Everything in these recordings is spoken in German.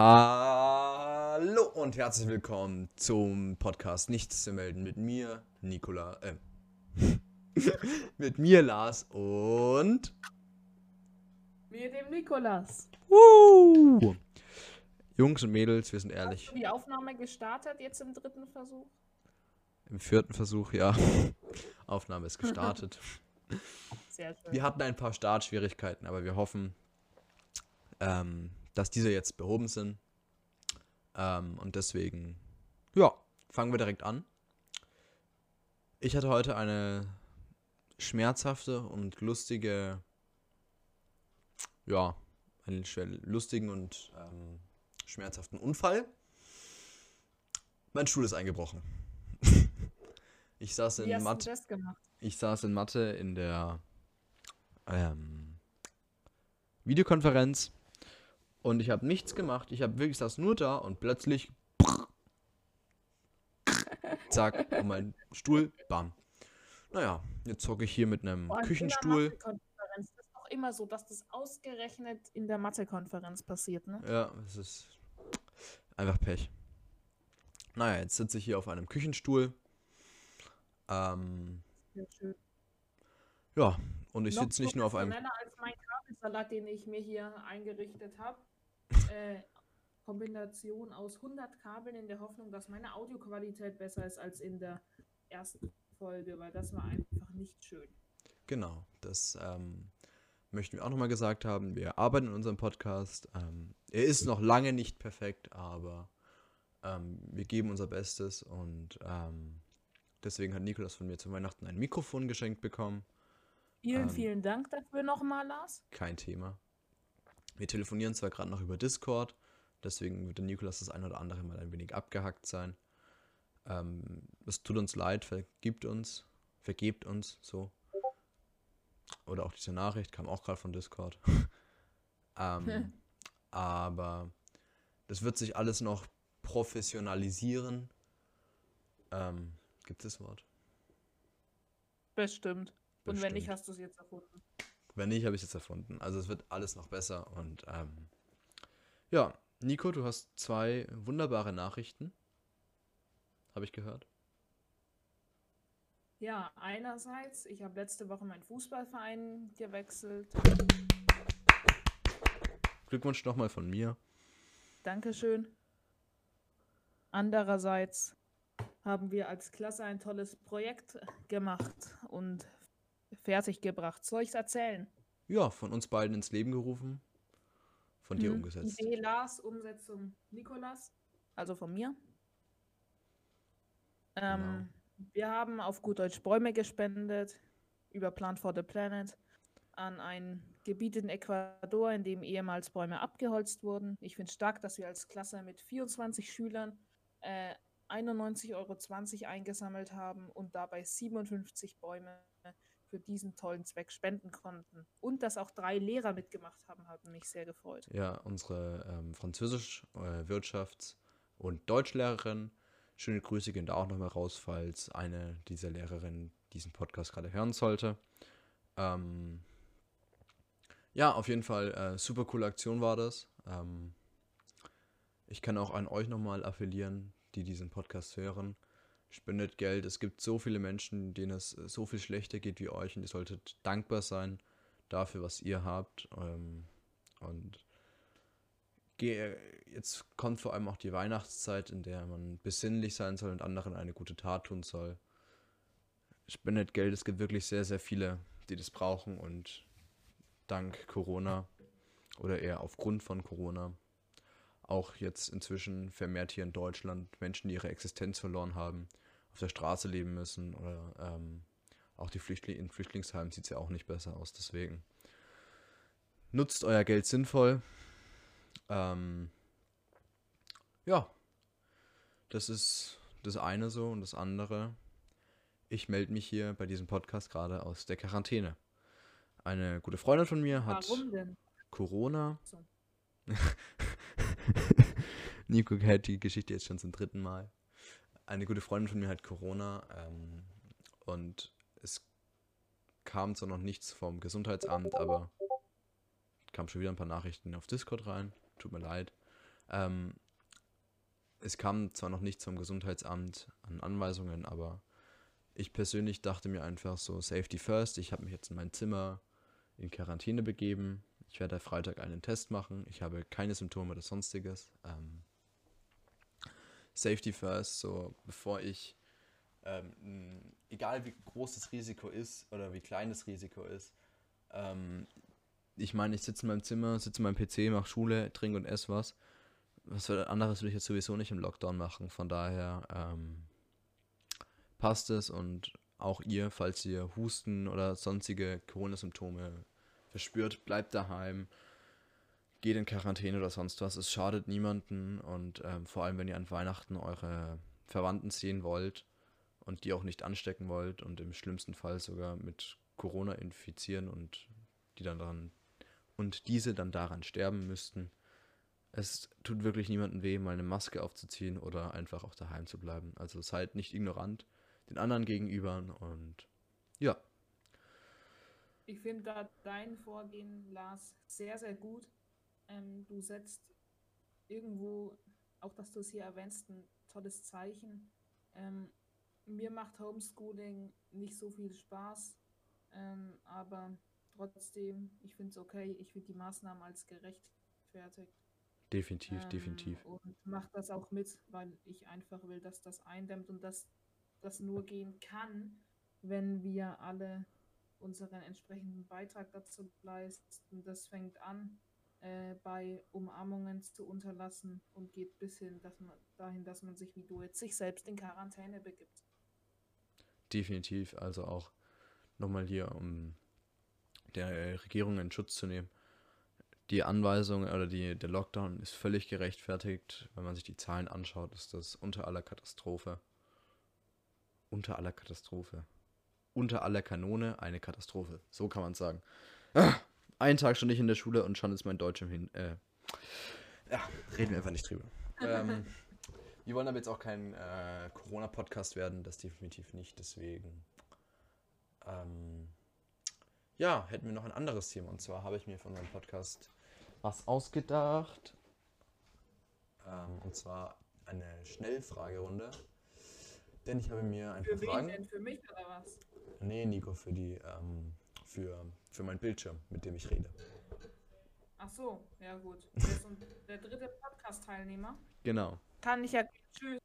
Hallo und herzlich willkommen zum Podcast Nichts zu melden mit mir, Nikola, äh, mit mir, Lars und mit dem Nikolas. Woo! Jungs und Mädels, wir sind ehrlich. Hast du die Aufnahme gestartet jetzt im dritten Versuch? Im vierten Versuch, ja. Aufnahme ist gestartet. Sehr schön. Wir hatten ein paar Startschwierigkeiten, aber wir hoffen, ähm, dass diese jetzt behoben sind. Ähm, und deswegen, ja, fangen wir direkt an. Ich hatte heute eine schmerzhafte und lustige, ja, einen lustigen und ähm, schmerzhaften Unfall. Mein Stuhl ist eingebrochen. ich saß in Mathe. Ich saß in Mathe in der ähm, Videokonferenz und ich habe nichts gemacht. Ich habe wirklich saß nur da und plötzlich zack, und mein Stuhl, bam. Naja, jetzt zocke ich hier mit einem Küchenstuhl. Das ist auch immer so, dass das ausgerechnet in der Mathekonferenz passiert, ne? Ja, es ist einfach Pech. Naja, jetzt sitze ich hier auf einem Küchenstuhl. Ähm, ja, und ich sitze nicht nur auf einem. als mein Kabelsalat, den ich mir hier eingerichtet habe. Äh, Kombination aus 100 Kabeln in der Hoffnung, dass meine Audioqualität besser ist als in der ersten Folge, weil das war einfach nicht schön. Genau, das ähm, möchten wir auch nochmal gesagt haben. Wir arbeiten in unserem Podcast. Ähm, er ist noch lange nicht perfekt, aber ähm, wir geben unser Bestes und ähm, deswegen hat Nikolas von mir zu Weihnachten ein Mikrofon geschenkt bekommen. Vielen, ähm, vielen Dank dafür nochmal, Lars. Kein Thema. Wir telefonieren zwar gerade noch über Discord, deswegen wird der Nikolas das ein oder andere mal ein wenig abgehackt sein. Ähm, es tut uns leid, vergibt uns, vergebt uns so. Oder auch diese Nachricht kam auch gerade von Discord. ähm, aber das wird sich alles noch professionalisieren. Ähm, gibt es das Wort? Bestimmt. Bestimmt. Und wenn nicht, hast du es jetzt erfunden. Wenn nicht, habe ich es jetzt erfunden. Also es wird alles noch besser. Und ähm, ja, Nico, du hast zwei wunderbare Nachrichten. Habe ich gehört. Ja, einerseits, ich habe letzte Woche meinen Fußballverein gewechselt. Glückwunsch nochmal von mir. Dankeschön. Andererseits haben wir als Klasse ein tolles Projekt gemacht und fertiggebracht. Soll ich es erzählen? Ja, von uns beiden ins Leben gerufen, von dir hm. umgesetzt. Idee Lars, Umsetzung Nikolas, also von mir. Ähm, genau. Wir haben auf gut Deutsch Bäume gespendet über Plant for the Planet an ein Gebiet in Ecuador, in dem ehemals Bäume abgeholzt wurden. Ich finde es stark, dass wir als Klasse mit 24 Schülern äh, 91,20 Euro eingesammelt haben und dabei 57 Bäume für diesen tollen Zweck spenden konnten. Und dass auch drei Lehrer mitgemacht haben, hat mich sehr gefreut. Ja, unsere ähm, Französisch-, äh, Wirtschafts- und Deutschlehrerin. Schöne Grüße gehen da auch nochmal raus, falls eine dieser Lehrerinnen diesen Podcast gerade hören sollte. Ähm, ja, auf jeden Fall äh, super coole Aktion war das. Ähm, ich kann auch an euch nochmal appellieren, die diesen Podcast hören spendet Geld. Es gibt so viele Menschen, denen es so viel schlechter geht wie euch und ihr solltet dankbar sein dafür, was ihr habt. Ähm, und jetzt kommt vor allem auch die Weihnachtszeit, in der man besinnlich sein soll und anderen eine gute Tat tun soll. Spendet Geld, es gibt wirklich sehr, sehr viele, die das brauchen und dank Corona oder eher aufgrund von Corona auch jetzt inzwischen vermehrt hier in Deutschland Menschen, die ihre Existenz verloren haben, auf der Straße leben müssen oder ähm, auch die Flüchtlinge in Flüchtlingsheimen sieht es ja auch nicht besser aus. Deswegen nutzt euer Geld sinnvoll. Ähm, ja, das ist das eine so und das andere. Ich melde mich hier bei diesem Podcast gerade aus der Quarantäne. Eine gute Freundin von mir hat Corona. So. Nico hört die Geschichte jetzt schon zum dritten Mal. Eine gute Freundin von mir hat Corona ähm, und es kam zwar noch nichts vom Gesundheitsamt, aber kam schon wieder ein paar Nachrichten auf Discord rein. Tut mir leid. Ähm, es kam zwar noch nicht zum Gesundheitsamt an Anweisungen, aber ich persönlich dachte mir einfach so, Safety First, ich habe mich jetzt in mein Zimmer in Quarantäne begeben. Ich werde Freitag einen Test machen. Ich habe keine Symptome oder sonstiges. Ähm, Safety First, so bevor ich, ähm, egal wie groß das Risiko ist oder wie klein das Risiko ist, ähm, ich meine, ich sitze in meinem Zimmer, sitze in meinem PC, mache Schule, trinke und esse was. Was anderes will ich jetzt sowieso nicht im Lockdown machen. Von daher ähm, passt es und auch ihr, falls ihr Husten oder sonstige Corona-Symptome verspürt, bleibt daheim, geht in Quarantäne oder sonst was. Es schadet niemanden und ähm, vor allem, wenn ihr an Weihnachten eure Verwandten sehen wollt und die auch nicht anstecken wollt und im schlimmsten Fall sogar mit Corona infizieren und die dann daran und diese dann daran sterben müssten. Es tut wirklich niemandem weh, mal eine Maske aufzuziehen oder einfach auch daheim zu bleiben. Also seid nicht ignorant den anderen gegenüber und ja. Ich finde da dein Vorgehen, Lars, sehr, sehr gut. Ähm, du setzt irgendwo, auch dass du es hier erwähnst, ein tolles Zeichen. Ähm, mir macht Homeschooling nicht so viel Spaß, ähm, aber trotzdem, ich finde es okay, ich finde die Maßnahmen als gerechtfertigt. Definitiv, ähm, definitiv. Und mache das auch mit, weil ich einfach will, dass das eindämmt und dass das nur gehen kann, wenn wir alle unseren entsprechenden Beitrag dazu leisten. Das fängt an äh, bei Umarmungen zu unterlassen und geht bis hin dass man, dahin, dass man sich wie du jetzt sich selbst in Quarantäne begibt. Definitiv, also auch nochmal hier, um der Regierung in Schutz zu nehmen. Die Anweisung oder die, der Lockdown ist völlig gerechtfertigt. Wenn man sich die Zahlen anschaut, ist das unter aller Katastrophe. Unter aller Katastrophe. Unter aller Kanone eine Katastrophe. So kann man sagen. Ah, einen Tag schon nicht in der Schule und schon ist mein Deutsch im Hin. Äh, ja, reden wir einfach nicht drüber. ähm, wir wollen aber jetzt auch kein äh, Corona-Podcast werden, das definitiv nicht. Deswegen. Ähm, ja, hätten wir noch ein anderes Thema. Und zwar habe ich mir von meinem Podcast was ausgedacht. Ähm, und zwar eine Schnellfragerunde. Denn ich habe mir ein für paar Fragen. Denn? Für mich oder was? Nee, Nico, für die, ähm, für, für meinen Bildschirm, mit dem ich rede. Ach so, ja gut. Der ist der dritte Podcast-Teilnehmer. Genau. Kann ich ja. Tschüss.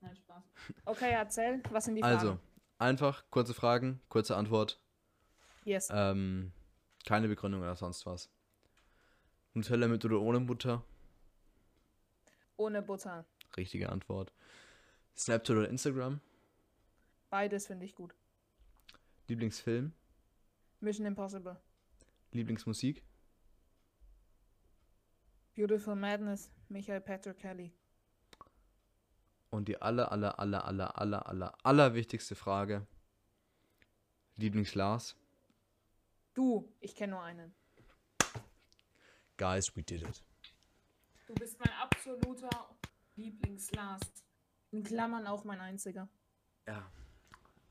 Nein, Spaß. Okay, erzähl, was sind die also, Fragen? Also, einfach kurze Fragen, kurze Antwort. Yes. Ähm, keine Begründung oder sonst was. Nutella mit oder ohne Butter? Ohne Butter. Richtige Antwort. Snapchat oder Instagram? Beides finde ich gut. Lieblingsfilm? Mission Impossible. Lieblingsmusik? Beautiful Madness, Michael Patrick Kelly. Und die aller, aller, aller, aller, aller, aller, aller wichtigste Frage. Lieblings-Lars? Du, ich kenne nur einen. Guys, we did it. Du bist mein absoluter Lieblings-Lars. In Klammern auch mein einziger. Ja,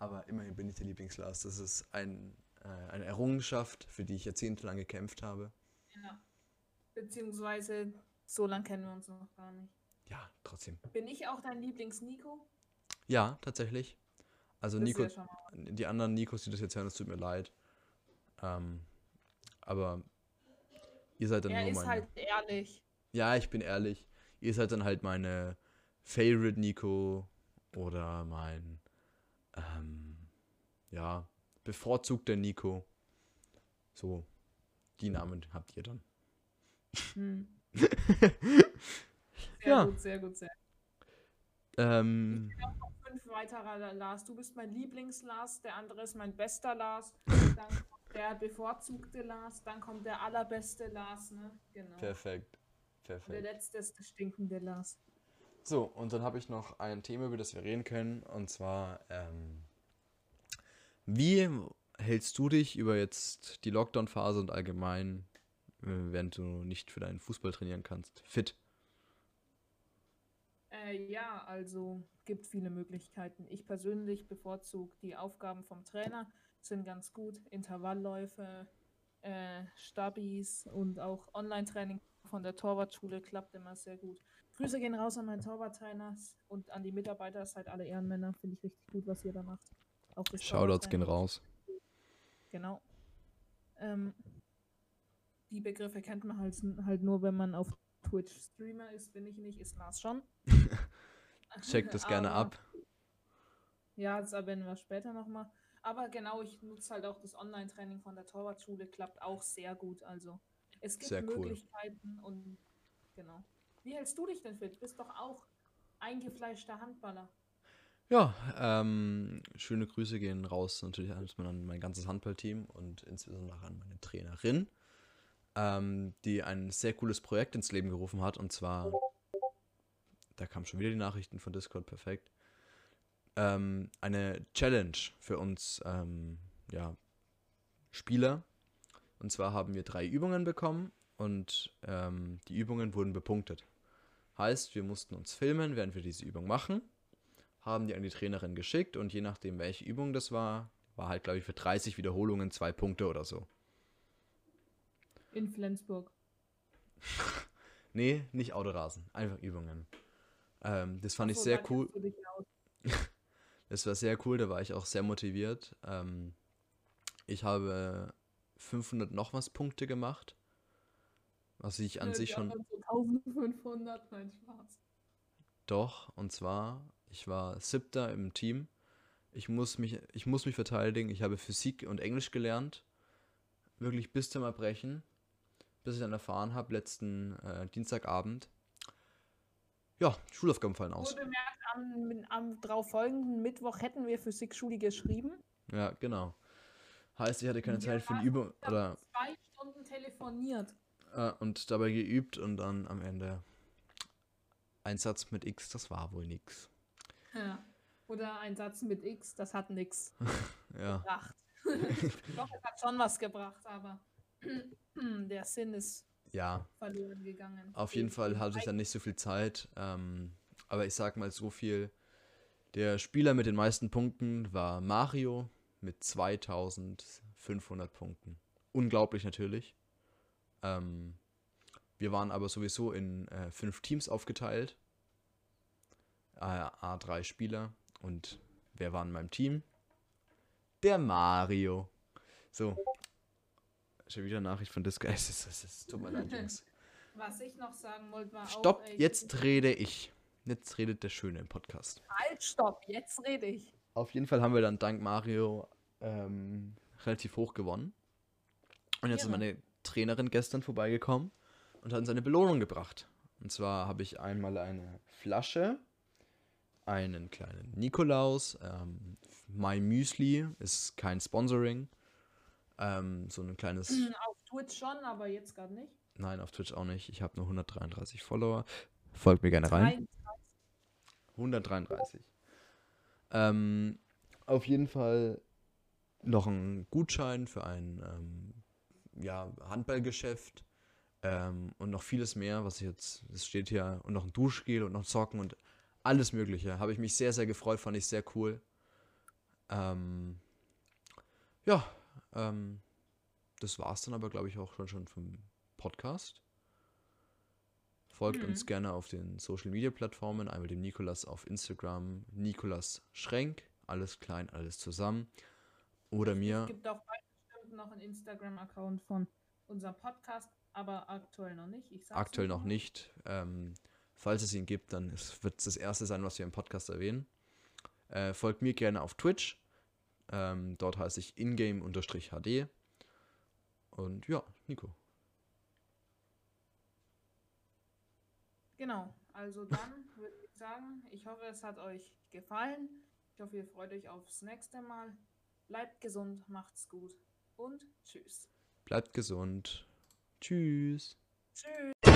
aber immerhin bin ich der Lieblings-Lars. Das ist ein, äh, eine Errungenschaft, für die ich jahrzehntelang gekämpft habe. Ja. Beziehungsweise, so lange kennen wir uns noch gar nicht. Ja, trotzdem. Bin ich auch dein Lieblings-Nico? Ja, tatsächlich. Also das Nico, die anderen Nikos, die das jetzt hören, es tut mir leid. Ähm, aber ihr seid dann er nur meine. Er ist halt ehrlich. Ja, ich bin ehrlich. Ihr seid dann halt meine Favorite Nico oder mein ähm, ja bevorzugter Nico. So, die Namen habt ihr dann. Hm. sehr ja. gut, sehr gut, sehr. Ähm, ich noch fünf weitere Lars. Du bist mein Lieblings-Lars, der andere ist mein bester Lars. Dann der bevorzugte Lars, dann kommt der allerbeste Lars, ne? Genau. Perfekt. Perfekt. Und der letzte ist der stinkende Lars. So, und dann habe ich noch ein Thema, über das wir reden können, und zwar, ähm, wie hältst du dich über jetzt die Lockdown-Phase und allgemein, äh, während du nicht für deinen Fußball trainieren kannst, fit? Äh, ja, also gibt viele Möglichkeiten. Ich persönlich bevorzuge die Aufgaben vom Trainer sind ganz gut. Intervallläufe, äh, Stabis und auch Online-Training von der Torwartschule klappt immer sehr gut. Grüße gehen raus an meinen Torwarttrainer und an die Mitarbeiter, seid alle Ehrenmänner. Finde ich richtig gut, was ihr da macht. Auch Shoutouts gehen raus. Genau. Ähm, die Begriffe kennt man halt, halt nur, wenn man auf Twitch Streamer ist. Bin ich nicht, ist Lars schon. Checkt das gerne ab. Ja, das erwähnen wir später nochmal. Aber genau, ich nutze halt auch das Online-Training von der Torwartschule, klappt auch sehr gut. Also es gibt sehr Möglichkeiten cool. und genau. Wie hältst du dich denn fit? Bist doch auch eingefleischter Handballer. Ja, ähm, schöne Grüße gehen raus natürlich an mein ganzes Handballteam und insbesondere an meine Trainerin, ähm, die ein sehr cooles Projekt ins Leben gerufen hat und zwar, da kamen schon wieder die Nachrichten von Discord, perfekt, ähm, eine Challenge für uns ähm, ja, Spieler. Und zwar haben wir drei Übungen bekommen und ähm, die Übungen wurden bepunktet. Heißt, wir mussten uns filmen, während wir diese Übung machen, haben die an die Trainerin geschickt und je nachdem, welche Übung das war, war halt, glaube ich, für 30 Wiederholungen zwei Punkte oder so. In Flensburg. nee, nicht Autorasen, einfach Übungen. Ähm, das fand Ach, ich sehr cool. Das war sehr cool, da war ich auch sehr motiviert. Ähm, ich habe 500 noch was Punkte gemacht. Was ich an ja, sich schon. 1500, mein Spaß. Doch, und zwar, ich war siebter im Team. Ich muss mich, ich muss mich verteidigen. Ich habe Physik und Englisch gelernt. Wirklich bis zum Erbrechen. Bis ich dann erfahren habe, letzten äh, Dienstagabend. Ja, Schulaufgaben fallen aus. Wurde merkt, am, am darauf folgenden Mittwoch hätten wir Physik-Schule geschrieben. Ja, genau. Heißt, ich hatte keine Zeit für die Übung. Oder zwei Stunden telefoniert. Äh, und dabei geübt und dann am Ende ein Satz mit X, das war wohl nix. Ja. Oder ein Satz mit X, das hat nix ja. gebracht. Doch, es hat schon was gebracht, aber der Sinn ist ja. verloren gegangen. Auf jeden Fall hatte ich dann nicht so viel Zeit. Ähm, aber ich sag mal so viel. Der Spieler mit den meisten Punkten war Mario mit 2500 Punkten. Unglaublich natürlich. Ähm, wir waren aber sowieso in äh, fünf Teams aufgeteilt. Äh, A3 Spieler. Und wer war in meinem Team? Der Mario. So. Schon wieder Nachricht von Disco. Es, ist, es, es tut mir leid, Jungs. Was ich noch sagen wollte, war Stopp, auch, jetzt rede ich. Jetzt redet der Schöne im Podcast. Halt, stopp, jetzt rede ich. Auf jeden Fall haben wir dann dank Mario ähm, relativ hoch gewonnen. Und jetzt ja. ist meine Trainerin gestern vorbeigekommen und hat uns eine Belohnung gebracht. Und zwar habe ich einmal eine Flasche, einen kleinen Nikolaus, ähm, My Müsli ist kein Sponsoring. Ähm, so ein kleines. Auf Twitch schon, aber jetzt gerade nicht. Nein, auf Twitch auch nicht. Ich habe nur 133 Follower. Folgt mir gerne rein. 133. Ähm, auf jeden Fall noch ein Gutschein für ein ähm, ja, Handballgeschäft ähm, und noch vieles mehr, was jetzt, es steht hier, und noch ein Duschgel und noch Socken und alles Mögliche. Habe ich mich sehr, sehr gefreut, fand ich sehr cool. Ähm, ja, ähm, das war es dann aber, glaube ich, auch schon, schon vom Podcast. Folgt mhm. uns gerne auf den Social Media Plattformen, einmal dem Nikolas auf Instagram, Nikolas Schrenk, alles klein, alles zusammen. Oder mir. Es gibt auch bestimmt noch einen Instagram-Account von unserem Podcast, aber aktuell noch nicht. aktuell noch nicht. Ähm, falls es ihn gibt, dann wird es das erste sein, was wir im Podcast erwähnen. Äh, folgt mir gerne auf Twitch. Ähm, dort heiße ich ingame-hd. Und ja, Nico. Genau, also dann würde ich sagen, ich hoffe, es hat euch gefallen. Ich hoffe, ihr freut euch aufs nächste Mal. Bleibt gesund, macht's gut und tschüss. Bleibt gesund. Tschüss. Tschüss.